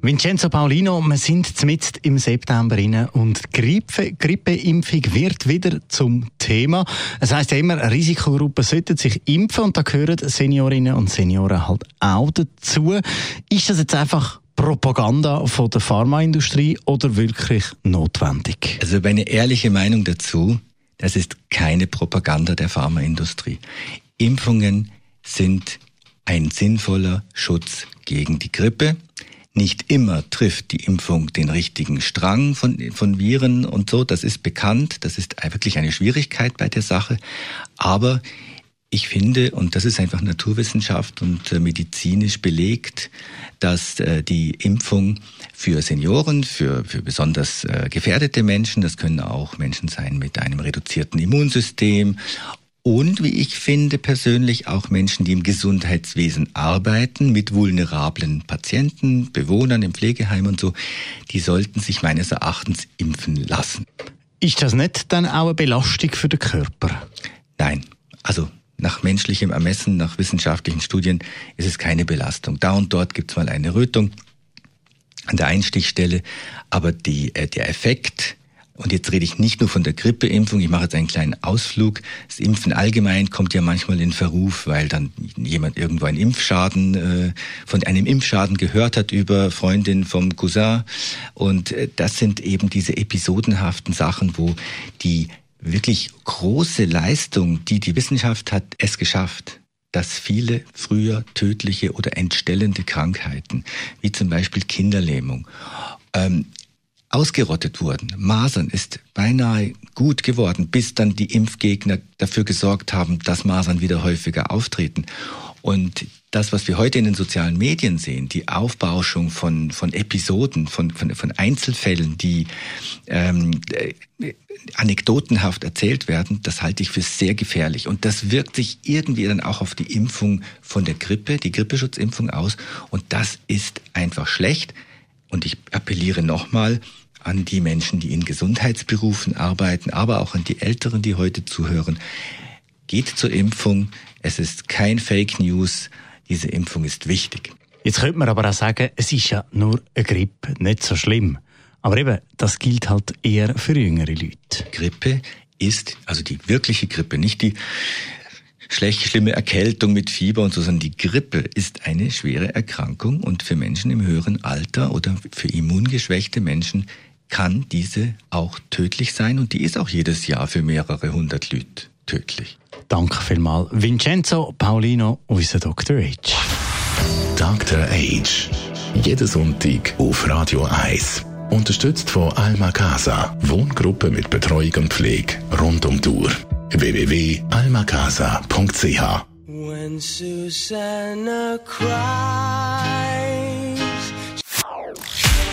Vincenzo Paulino, wir sind mitten im September rein und Grippe, Grippeimpfung wird wieder zum Thema. Es heisst ja immer, Risikogruppen sollten sich impfen und da gehören Seniorinnen und Senioren halt auch dazu. Ist das jetzt einfach Propaganda von der Pharmaindustrie oder wirklich notwendig? Also meine ehrliche Meinung dazu, das ist keine Propaganda der Pharmaindustrie. Impfungen sind ein sinnvoller Schutz gegen die Grippe. Nicht immer trifft die Impfung den richtigen Strang von, von Viren und so. Das ist bekannt. Das ist wirklich eine Schwierigkeit bei der Sache. Aber ich finde, und das ist einfach Naturwissenschaft und äh, medizinisch belegt, dass äh, die Impfung für Senioren, für, für besonders äh, gefährdete Menschen, das können auch Menschen sein mit einem reduzierten Immunsystem und wie ich finde persönlich auch Menschen, die im Gesundheitswesen arbeiten, mit vulnerablen Patienten, Bewohnern im Pflegeheim und so, die sollten sich meines Erachtens impfen lassen. Ist das nicht dann auch eine Belastung für den Körper? Nein, also nach menschlichem Ermessen, nach wissenschaftlichen Studien ist es keine Belastung. Da und dort gibt es mal eine Rötung an der Einstichstelle, aber die, äh, der Effekt und jetzt rede ich nicht nur von der Grippeimpfung, ich mache jetzt einen kleinen Ausflug. Das Impfen allgemein kommt ja manchmal in Verruf, weil dann jemand irgendwo einen Impfschaden, äh, von einem Impfschaden gehört hat über Freundin vom Cousin. Und äh, das sind eben diese episodenhaften Sachen, wo die wirklich große Leistung, die die Wissenschaft hat, es geschafft, dass viele früher tödliche oder entstellende Krankheiten, wie zum Beispiel Kinderlähmung, ähm, ausgerottet wurden. Masern ist beinahe gut geworden, bis dann die Impfgegner dafür gesorgt haben, dass Masern wieder häufiger auftreten. Und das, was wir heute in den sozialen Medien sehen, die Aufbauschung von, von Episoden, von, von, von Einzelfällen, die ähm, äh, anekdotenhaft erzählt werden, das halte ich für sehr gefährlich. Und das wirkt sich irgendwie dann auch auf die Impfung von der Grippe, die Grippeschutzimpfung aus. Und das ist einfach schlecht. Und ich appelliere nochmal an die Menschen, die in Gesundheitsberufen arbeiten, aber auch an die Älteren, die heute zuhören. Geht zur Impfung. Es ist kein Fake News. Diese Impfung ist wichtig. Jetzt könnte man aber auch sagen, es ist ja nur eine Grippe, nicht so schlimm. Aber eben, das gilt halt eher für jüngere Leute. Grippe ist, also die wirkliche Grippe, nicht die schlecht, schlimme Erkältung mit Fieber und so, sondern die Grippe ist eine schwere Erkrankung und für Menschen im höheren Alter oder für immungeschwächte Menschen kann diese auch tödlich sein und die ist auch jedes Jahr für mehrere hundert Leute tödlich. Danke vielmals. Vincenzo Paulino, unser Dr. H. Dr. Age. Jeden Sonntag auf Radio 1. Unterstützt von Alma Casa. Wohngruppe mit Betreuung und Pflege rund um die Uhr www.almacasa.ch When Susanna cries.